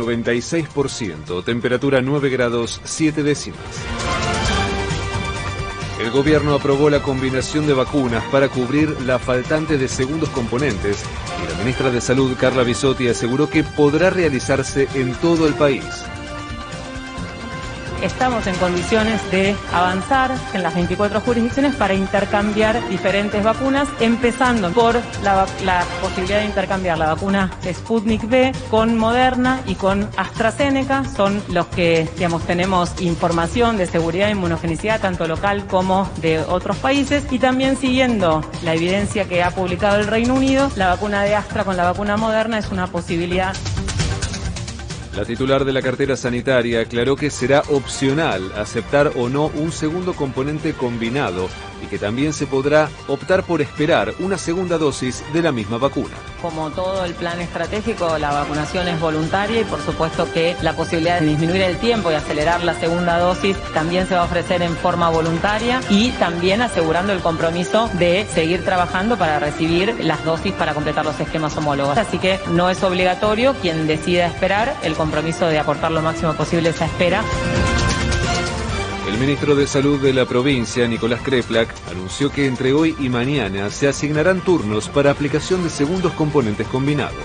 96%, temperatura 9 grados 7 décimas. El gobierno aprobó la combinación de vacunas para cubrir la faltante de segundos componentes y la ministra de Salud, Carla Bisotti, aseguró que podrá realizarse en todo el país estamos en condiciones de avanzar en las 24 jurisdicciones para intercambiar diferentes vacunas, empezando por la, posibilidad de intercambiar la vacuna Sputnik V con Moderna y con AstraZeneca. Son los que, digamos, tenemos información de seguridad e inmunogenicidad, tanto local como de otros países. Y también siguiendo la evidencia que ha publicado el Reino Unido, la vacuna de Astra con la vacuna Moderna es una posibilidad. La titular de la cartera sanitaria aclaró que será opcional aceptar o no un segundo componente combinado y que también se podrá optar por esperar una segunda dosis de la misma vacuna. Como todo el plan estratégico, la vacunación es voluntaria y por supuesto que la posibilidad de disminuir el tiempo y acelerar la segunda dosis también se va a ofrecer en forma voluntaria y también asegurando el compromiso de seguir trabajando para recibir las dosis para completar los esquemas homólogos. Así que no es obligatorio quien decida esperar, el compromiso de aportar lo máximo posible esa espera. El ministro de Salud de la provincia, Nicolás Kreplak, anunció que entre hoy y mañana se asignarán turnos para aplicación de segundos componentes combinados.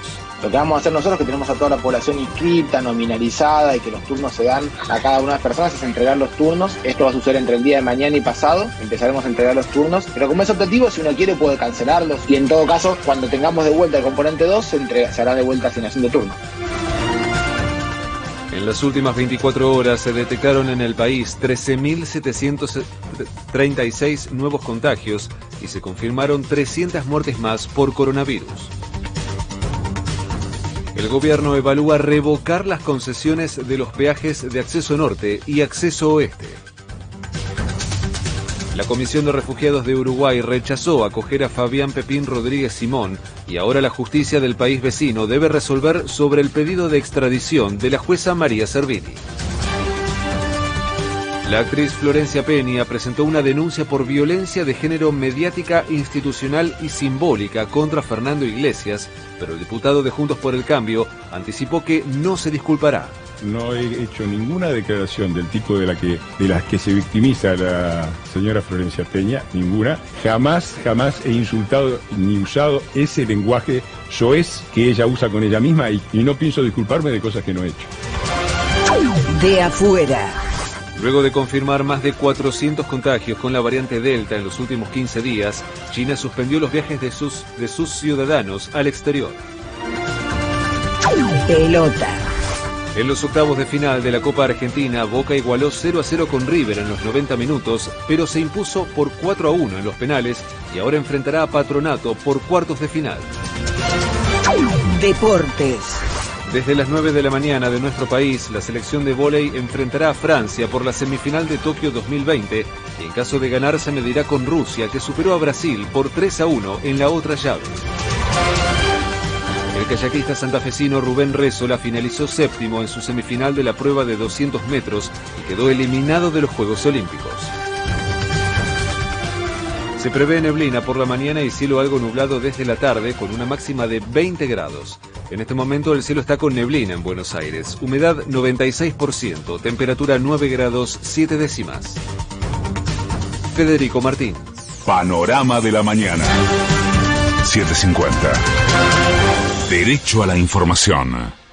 Lo que vamos a hacer nosotros, que tenemos a toda la población inscripta, nominalizada y que los turnos se dan a cada una de las personas, es entregar los turnos. Esto va a suceder entre el día de mañana y pasado. Empezaremos a entregar los turnos. Pero como es optativo, si uno quiere puede cancelarlos. Y en todo caso, cuando tengamos de vuelta el componente 2, se, se hará de vuelta asignación de turnos. En las últimas 24 horas se detectaron en el país 13.736 nuevos contagios y se confirmaron 300 muertes más por coronavirus. El gobierno evalúa revocar las concesiones de los peajes de acceso norte y acceso oeste. La Comisión de Refugiados de Uruguay rechazó acoger a Fabián Pepín Rodríguez Simón y ahora la justicia del país vecino debe resolver sobre el pedido de extradición de la jueza María Servini. La actriz Florencia Peña presentó una denuncia por violencia de género mediática, institucional y simbólica contra Fernando Iglesias, pero el diputado de Juntos por el Cambio anticipó que no se disculpará no he hecho ninguna declaración del tipo de la que de las que se victimiza la señora Florencia Peña, ninguna. Jamás, jamás he insultado ni usado ese lenguaje soez que ella usa con ella misma y, y no pienso disculparme de cosas que no he hecho. De afuera. Luego de confirmar más de 400 contagios con la variante Delta en los últimos 15 días, China suspendió los viajes de sus, de sus ciudadanos al exterior. Pelota. En los octavos de final de la Copa Argentina, Boca igualó 0 a 0 con River en los 90 minutos, pero se impuso por 4 a 1 en los penales y ahora enfrentará a Patronato por cuartos de final. Deportes. Desde las 9 de la mañana de nuestro país, la selección de vóley enfrentará a Francia por la semifinal de Tokio 2020 y en caso de ganar se medirá con Rusia, que superó a Brasil por 3 a 1 en la otra llave. El kayakista santafesino Rubén Rezola finalizó séptimo en su semifinal de la prueba de 200 metros y quedó eliminado de los Juegos Olímpicos. Se prevé neblina por la mañana y cielo algo nublado desde la tarde con una máxima de 20 grados. En este momento el cielo está con neblina en Buenos Aires, humedad 96%, temperatura 9 grados 7 décimas. Federico Martín. Panorama de la mañana. 750. Derecho a la información.